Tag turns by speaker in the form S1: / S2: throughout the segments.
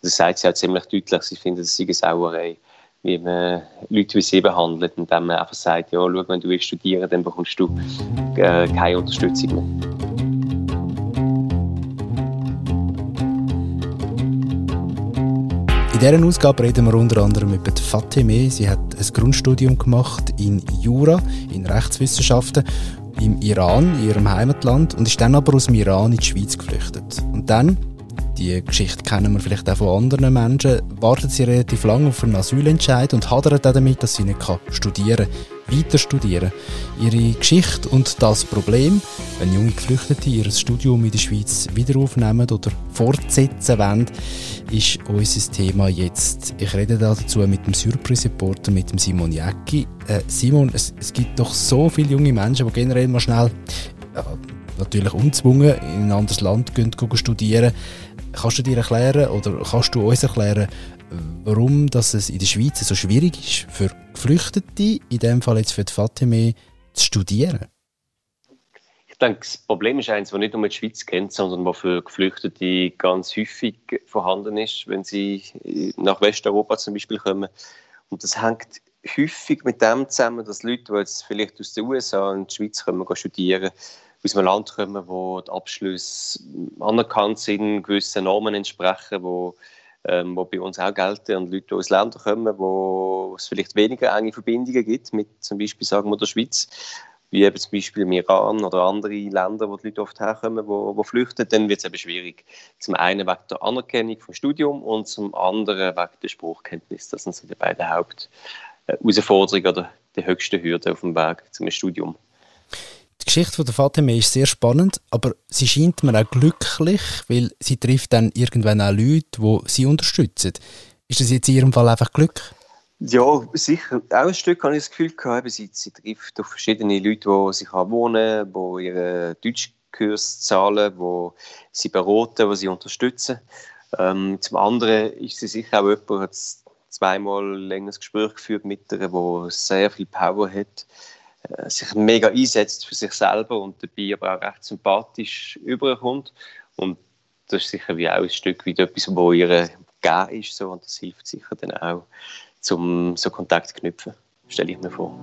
S1: Das sagt sie halt ziemlich deutlich. Sie findet, es eine Sauerei, wie man Leute wie sie behandelt, indem man einfach sagt, ja, schau, wenn du willst studieren, dann bekommst du äh, keine Unterstützung mehr.
S2: In dieser Ausgabe reden wir unter anderem über Fatime. Sie hat ein Grundstudium gemacht in Jura, in Rechtswissenschaften, im Iran, in ihrem Heimatland, und ist dann aber aus dem Iran in die Schweiz geflüchtet. Und dann die Geschichte kennen wir vielleicht auch von anderen Menschen, wartet sie relativ lange auf einen Asylentscheid und hadert auch damit, dass sie nicht studieren kann, weiter studieren. Ihre Geschichte und das Problem, wenn junge Geflüchtete ihr Studium in der Schweiz wieder aufnehmen oder fortsetzen wollen, ist unser Thema jetzt. Ich rede dazu mit dem Surprise-Reporter, mit dem Simon Jäcki. Äh, Simon, es, es, gibt doch so viele junge Menschen, die generell mal schnell, äh, natürlich unzwungen, in ein anderes Land gehen, gehen studieren Kannst du dir erklären oder kannst du uns erklären, warum dass es in der Schweiz so schwierig ist, für Geflüchtete, in dem Fall jetzt für die Fatime, zu studieren?
S1: Ich denke, das Problem ist eines, das nicht nur die Schweiz kennt, sondern was für Geflüchtete ganz häufig vorhanden ist, wenn sie nach Westeuropa zum Beispiel kommen. Und das hängt häufig mit dem zusammen, dass Leute, die jetzt vielleicht aus den USA in die Schweiz kommen, studieren, aus einem Land kommen, wo die Abschlüsse anerkannt sind, gewissen Normen entsprechen, wo, ähm, wo bei uns auch gelten und Leute aus Ländern kommen, wo es vielleicht weniger enge Verbindungen gibt mit zum Beispiel sagen wir der Schweiz, wie eben zum Beispiel im Iran oder andere Länder, wo die Leute oft herkommen, wo, wo flüchten, dann wird es eben schwierig. Zum einen wegen der Anerkennung vom Studium und zum anderen wegen der Spruchkenntnis. Das sind so die beiden Hauptausforderungen oder die höchsten Hürden auf dem Weg zum Studium.
S2: Die Geschichte von der Fatima ist sehr spannend, aber sie scheint mir auch glücklich, weil sie trifft dann irgendwann auch Leute, die sie unterstützen. Ist das jetzt in ihrem Fall einfach Glück?
S1: Ja, sicher. Auch ein Stück habe ich das Gefühl gehabt, sie, sie trifft auf verschiedene Leute, die sich wohnen, die ihre Deutschkurs zahlen, die sie beraten, die sie unterstützen. Ähm, zum anderen ist sie sicher auch jemand, der zweimal längeres Gespräch geführt mit ihr, der sehr viel Power hat sich mega einsetzt für sich selber und dabei aber auch recht sympathisch überkommt. Und das ist sicher wie auch ein Stück wie etwas, wo ihr gegeben ist. So, und das hilft sicher dann auch, zum so Kontakt zu knüpfen, stelle ich mir vor.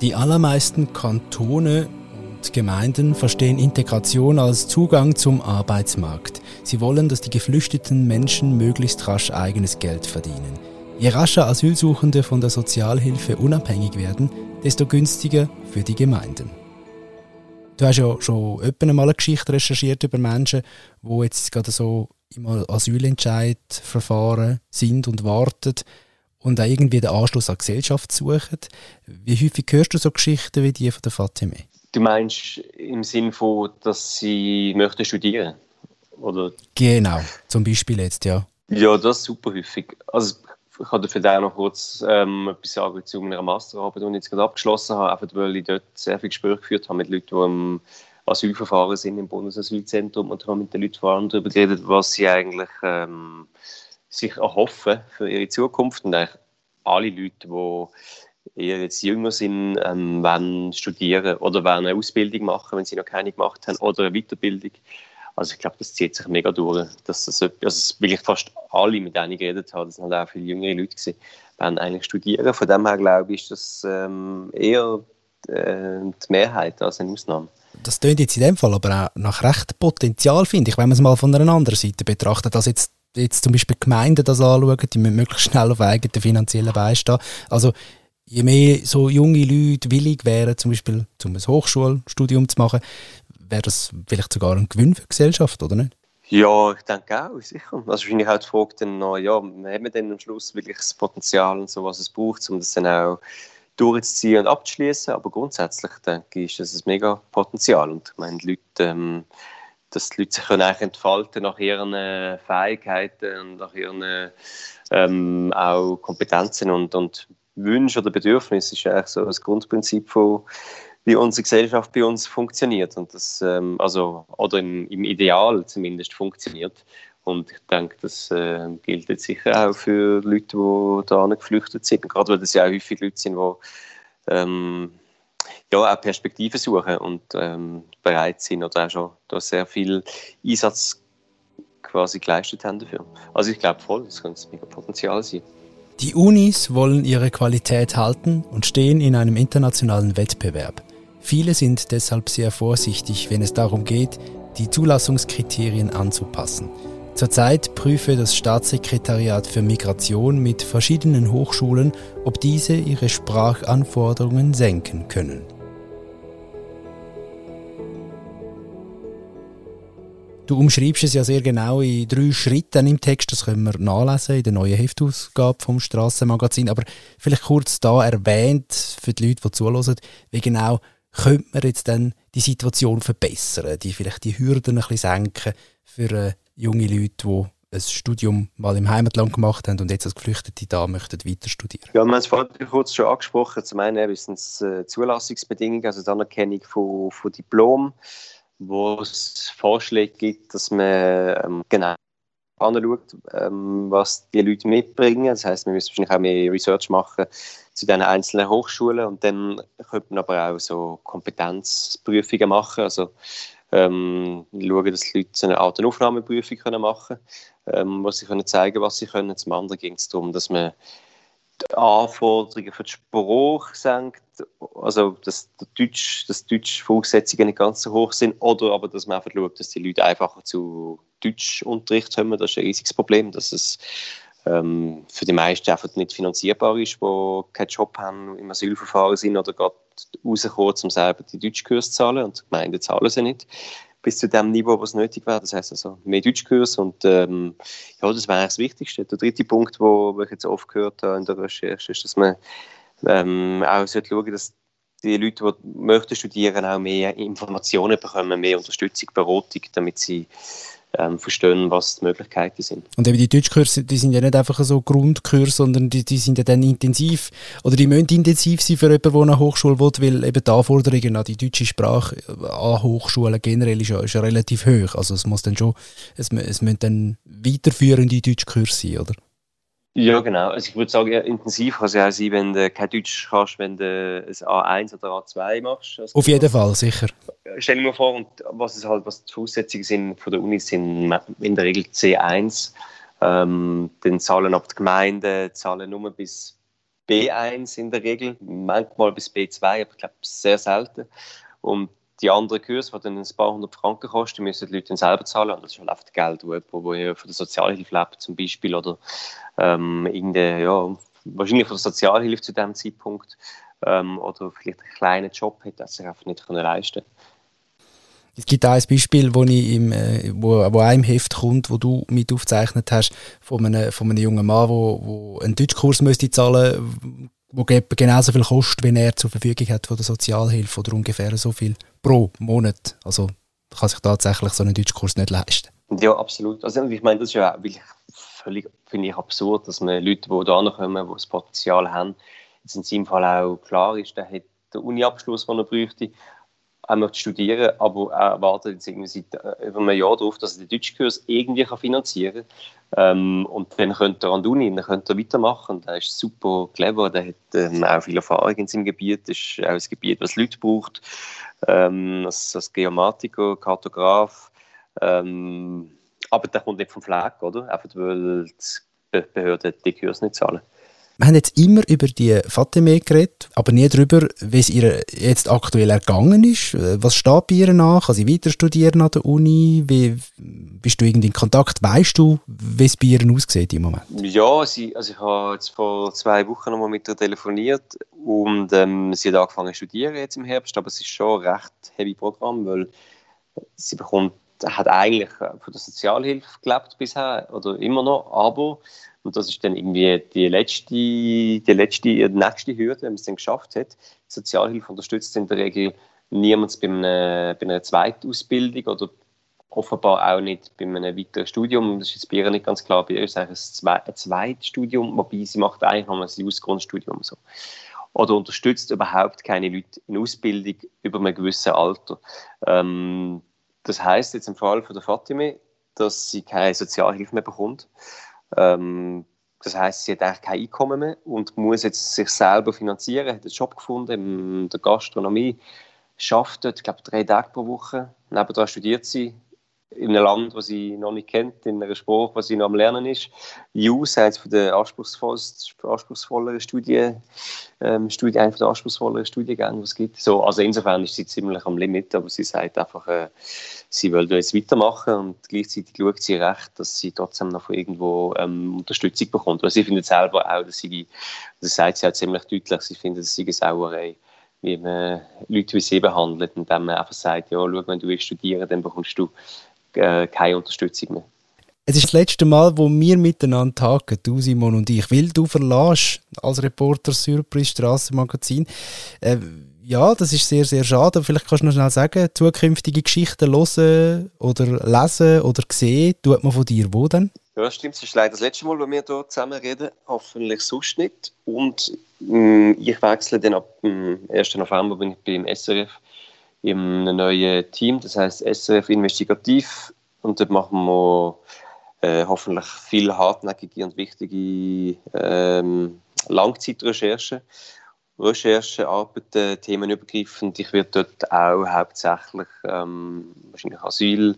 S2: Die allermeisten Kantone und Gemeinden verstehen Integration als Zugang zum Arbeitsmarkt. Sie wollen, dass die geflüchteten Menschen möglichst rasch eigenes Geld verdienen. Je rascher Asylsuchende von der Sozialhilfe unabhängig werden, desto günstiger für die Gemeinden. Du hast ja schon öppe mal eine Geschichte recherchiert über Menschen, die jetzt gerade so im Asylentscheidverfahren sind und warten und auch irgendwie den Anschluss an die Gesellschaft suchen. Wie häufig hörst du so Geschichten wie die von der Fatime?
S1: Du meinst im Sinne von, dass sie möchten studieren oder?
S2: Genau, zum Beispiel jetzt, ja.
S1: Ja, das ist super häufig. Also ich kann dafür auch noch kurz ähm, etwas sagen zu meiner Masterarbeit, die ich jetzt gerade abgeschlossen habe, einfach weil ich dort sehr viel Gespräch geführt habe mit Leuten, die im Asylverfahren sind im Bundesasylzentrum. Und habe mit den Leuten vor allem darüber geredet, was sie eigentlich ähm, sich erhoffen für ihre Zukunft. Und eigentlich alle Leute, die eher jetzt jünger sind, ähm, wollen studieren oder wollen eine Ausbildung machen, wenn sie noch keine gemacht haben, oder eine Weiterbildung. Also ich glaube, das zieht sich mega durch. Dass das, also wirklich fast alle, mit denen ich geredet habe, das sind halt auch viele jüngere Leute gewesen, wollen eigentlich studieren. Von dem her glaube ich, ist das ähm, eher äh, die Mehrheit als eine Ausnahme.
S2: Das klingt jetzt in dem Fall aber auch nach recht Potenzial, finde ich, wenn man es mal von einer anderen Seite betrachtet, dass jetzt jetzt zum Beispiel Gemeinden das anschauen, die müssen möglichst schnell auf eigenen finanziellen Beistehen. Also je mehr so junge Leute willig wären, zum Beispiel zum ein Hochschulstudium zu machen, wäre das vielleicht sogar ein Gewinn für die Gesellschaft, oder nicht?
S1: Ja, ich denke auch, sicher. Also wahrscheinlich auch die Frage dann noch, ja, haben wir denn am Schluss wirklich das Potenzial und so, was es braucht, um das dann auch durchzuziehen und abzuschließen. Aber grundsätzlich denke ich, ist das ein mega Potenzial. Und ich meine, die Leute, ähm, dass die Leute sich können eigentlich entfalten nach ihren Fähigkeiten und nach ihren ähm, auch Kompetenzen und, und Wünschen oder Bedürfnissen ist eigentlich so das Grundprinzip von wie unsere Gesellschaft bei uns funktioniert. Und das, ähm, also, oder im, im, Ideal zumindest funktioniert. Und ich denke, das äh, gilt jetzt sicher auch für Leute, die da geflüchtet sind. Gerade weil das ja auch häufig Leute sind, die ähm, ja, auch Perspektiven suchen und ähm, bereit sind oder auch schon da sehr viel Einsatz quasi geleistet haben dafür. Also ich glaube voll, das könnte mega Potenzial sein.
S2: Die Unis wollen ihre Qualität halten und stehen in einem internationalen Wettbewerb. Viele sind deshalb sehr vorsichtig, wenn es darum geht, die Zulassungskriterien anzupassen. Zurzeit prüfe das Staatssekretariat für Migration mit verschiedenen Hochschulen, ob diese ihre Sprachanforderungen senken können. Du umschreibst es ja sehr genau in drei Schritten im Text, das können wir nachlesen in der neuen Heftausgabe vom Strassenmagazin. Aber vielleicht kurz da erwähnt für die Leute, die zuhören, wie genau könnte man jetzt dann die Situation verbessern, die vielleicht die Hürden ein bisschen senken für äh, junge Leute, die ein Studium mal im Heimatland gemacht haben und jetzt als Geflüchtete da möchten weiter studieren?
S1: Ja, wir haben es vorhin kurz schon angesprochen. Zum einen sind es äh, Zulassungsbedingungen, also die Anerkennung von, von Diplom wo es Vorschläge gibt, dass man ähm, genau anschaut, ähm, was die Leute mitbringen. Das heißt, wir müssen wahrscheinlich auch mehr Research machen zu den einzelnen Hochschulen und dann könnte man aber auch so Kompetenzprüfungen machen, also ähm, schauen, dass die Leute so eine Art Aufnahmeprüfung machen können, ähm, wo sie können zeigen was sie können. Zum anderen ging es darum, dass man die Anforderungen für die Sprache senkt, also dass die Deutsch, Voraussetzungen nicht ganz so hoch sind, oder aber dass man einfach schaut, dass die Leute einfacher zu Deutschunterricht kommen. Das ist ein riesiges Problem, dass es ähm, für die meisten einfach nicht finanzierbar ist, die keinen Job haben, im Asylverfahren sind oder gerade rauskommen, um selber die Deutschkurs zu zahlen. Und die Gemeinden zahlen sie nicht bis zu dem Niveau, was nötig wäre. Das heißt also mehr Deutschkurs und ähm, ja, das wäre das Wichtigste. Der dritte Punkt, wo, ich jetzt oft gehört habe in der Recherche, ist, dass man ähm, auch sollte schauen, dass die Leute, die möchten studieren, auch mehr Informationen bekommen, mehr Unterstützung, Beratung, damit sie ähm, verstehen, was die Möglichkeiten sind.
S2: Und eben die Deutschkurse, die sind ja nicht einfach so Grundkurse, sondern die, die sind ja dann intensiv, oder die müssen intensiv sein für jemanden, der eine Hochschule will, weil eben die Anforderungen an die deutsche Sprache an Hochschulen generell ist ja, ist ja relativ hoch. Also es muss dann schon, es, es müssen dann weiterführende Deutschkurse sein, oder?
S1: Ja, genau. Also ich würde sagen, ja, intensiv kann es ja auch sein, wenn du kein Deutsch kannst, wenn du ein A1 oder A2 machst.
S2: Also Auf jeden Fall, sicher.
S1: Stell dir mal vor, und was, es halt, was die Voraussetzungen sind von der Uni, sind in der Regel C1. Ähm, dann zahlen ab die Gemeinden zahlen nur bis B1 in der Regel, manchmal bis B2, aber ich glaube sehr selten. Und die anderen Kurse, die dann ein paar hundert Franken kosten, müssen die Leute dann selber zahlen. Und das ist halt einfach Geld, wo jemand, von der Sozialhilfe lebt zum Beispiel oder ähm, ja, wahrscheinlich von der Sozialhilfe zu dem Zeitpunkt ähm, oder vielleicht einen kleinen Job hat, das sich einfach nicht können leisten
S2: es gibt auch ein Beispiel, wo, ich im, äh, wo, wo einem Heft kommt, wo du mit aufgezeichnet hast, von einem, von einem jungen Mann, der einen Deutschkurs müsste zahlen wo genauso viel kostet, wenn er zur Verfügung hat von der Sozialhilfe oder ungefähr so viel pro Monat. Also kann sich tatsächlich so einen Deutschkurs nicht leisten.
S1: Ja, absolut. Also ich meine, das ist ja wirklich völlig, finde ich, absurd, dass man Leute, die da kommen, die das Potenzial haben, jetzt in seinem Fall auch klar ist, der hat den Uni-Abschluss, den er bräuchte, er möchte studieren, aber er wartet jetzt irgendwie seit äh, über einem Jahr darauf, dass er den Deutschkurs irgendwie finanzieren kann. Ähm, und dann könnte er an die Uni, dann könnte er weitermachen. Der ist super clever, der hat ähm, auch viel Erfahrung in seinem Gebiet. Das ist auch ein Gebiet, das Leute braucht. Ähm, als, als Geomatiker, Kartograf. Ähm, aber der kommt nicht vom Fleck, oder? Einfach weil die Behörden die Kurs nicht zahlen.
S2: Wir haben jetzt immer über die Fatime geredet, aber nie darüber, wie es ihr jetzt aktuell ergangen ist. Was steht bei ihr nach? Kann sie weiter studieren an der Uni? Wie, bist du irgendwie in Kontakt? Weißt du, wie es bei ihr aussieht im Moment?
S1: Ja, sie, also ich habe jetzt vor zwei Wochen nochmal mit ihr telefoniert und ähm, sie hat angefangen zu studieren jetzt im Herbst, aber es ist schon ein recht heavy Programm, weil sie bekommt, hat eigentlich von der Sozialhilfe gelebt bisher oder immer noch, aber und das ist dann irgendwie die letzte, die letzte, die nächste Hürde, wenn man es dann geschafft hat. Die Sozialhilfe unterstützt in der Regel niemand bei einer, bei einer Zweitausbildung oder offenbar auch nicht bei einem weiteren Studium. Das ist jetzt bei ihr nicht ganz klar. Bei ihr ist es eigentlich ein Zweitstudium, wobei sie macht eigentlich noch ein Ausgrundstudium. So. Oder unterstützt überhaupt keine Leute in Ausbildung über einem gewissen Alter. Ähm, das heißt jetzt im Fall von der Fatime, dass sie keine Sozialhilfe mehr bekommt. Ähm, das heißt, sie hat eigentlich kein Einkommen mehr und muss jetzt sich selber finanzieren, hat einen Job gefunden in der Gastronomie, schafft dort, ich glaube, drei Tage pro Woche. Nebenan studiert sie in einem Land, das sie noch nicht kennt, in einer Sprache, was sie noch am Lernen ist. JUS, von der anspruchsvolleren Studien, ähm, Studie, einer der anspruchsvolleren Studiengänge, die es gibt. So, also insofern ist sie ziemlich am Limit, aber sie sagt einfach, äh, sie will jetzt weitermachen und gleichzeitig schaut sie recht, dass sie trotzdem noch irgendwo ähm, Unterstützung bekommt. Weil sie findet selber auch, dass sie, das sagt sie auch ziemlich deutlich, sie findet, dass sie eine Sauerei wie man Leute wie sie behandelt, indem man einfach sagt, ja, schau, wenn du willst studieren, dann bekommst du äh, keine Unterstützung mehr.
S2: Es ist das letzte Mal, wo wir miteinander tagen, du Simon und ich, weil du verlässt als Reporter Surprise Strassenmagazin. Äh, ja, das ist sehr, sehr schade. Vielleicht kannst du noch schnell sagen, zukünftige Geschichten hören oder lesen oder sehen, tut man von dir wo denn?
S1: Ja, stimmt. Es ist leider das letzte Mal, wo wir hier zusammen reden. Hoffentlich sonst nicht. Und mh, mm, ich wechsle dann ab dem 1. November bin ich beim SRF im neuen Team, das heißt SRF Investigativ. Und dort machen wir äh, hoffentlich viel hartnäckige und wichtige ähm, Langzeitrecherchen. Recherchearbeiten, themenübergreifend. Ich werde dort auch hauptsächlich ähm, wahrscheinlich Asyl,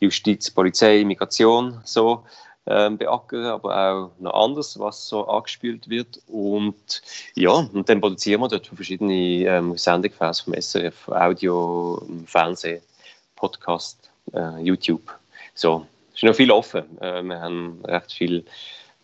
S1: Justiz, Polizei, Migration so ähm, beackern, aber auch noch anders, was so angespielt wird. Und ja, und dann produzieren wir dort verschiedene ähm, Sendegefäße vom SRF, Audio, Fernsehen, Podcast, äh, YouTube. So, es ist noch viel offen. Äh, wir haben recht viel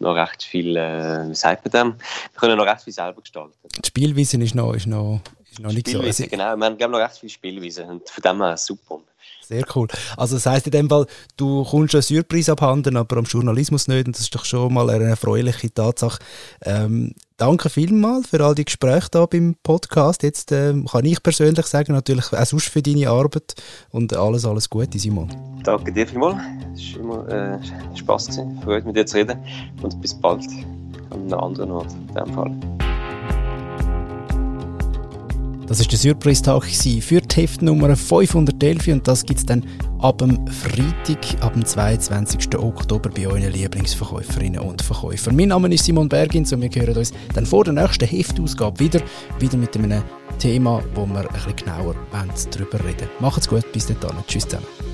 S1: noch recht viel, äh, wie sagt man dem? Wir können noch recht viel selber gestalten.
S2: Die Spielweise ist noch, ist noch, ist noch nicht
S1: so. Also, genau, wir haben, haben noch recht viel Spielweise und von dem her super.
S2: Sehr cool. Also das heisst in dem Fall, du kommst einen Surprise abhanden, aber am Journalismus nicht und das ist doch schon mal eine erfreuliche Tatsache. Ähm, danke vielmals für all die Gespräche da beim Podcast. Jetzt ähm, kann ich persönlich sagen, natürlich auch sonst für deine Arbeit und alles, alles Gute, Simon.
S1: Danke dir vielmals. Es war immer äh, Spaß gewesen. Freut mich, dir zu reden und bis bald an einem anderen Ort in diesem Fall.
S2: Das ist der Surprise-Tag für die Heftnummer 511 und das gibt es dann ab dem Freitag, ab dem 22. Oktober bei euren Lieblingsverkäuferinnen und Verkäufern. Mein Name ist Simon Bergins und wir hören uns dann vor der nächsten Heftausgabe wieder, wieder mit einem Thema, wo wir ein bisschen genauer darüber reden Macht's gut, bis dann. Tschüss zusammen.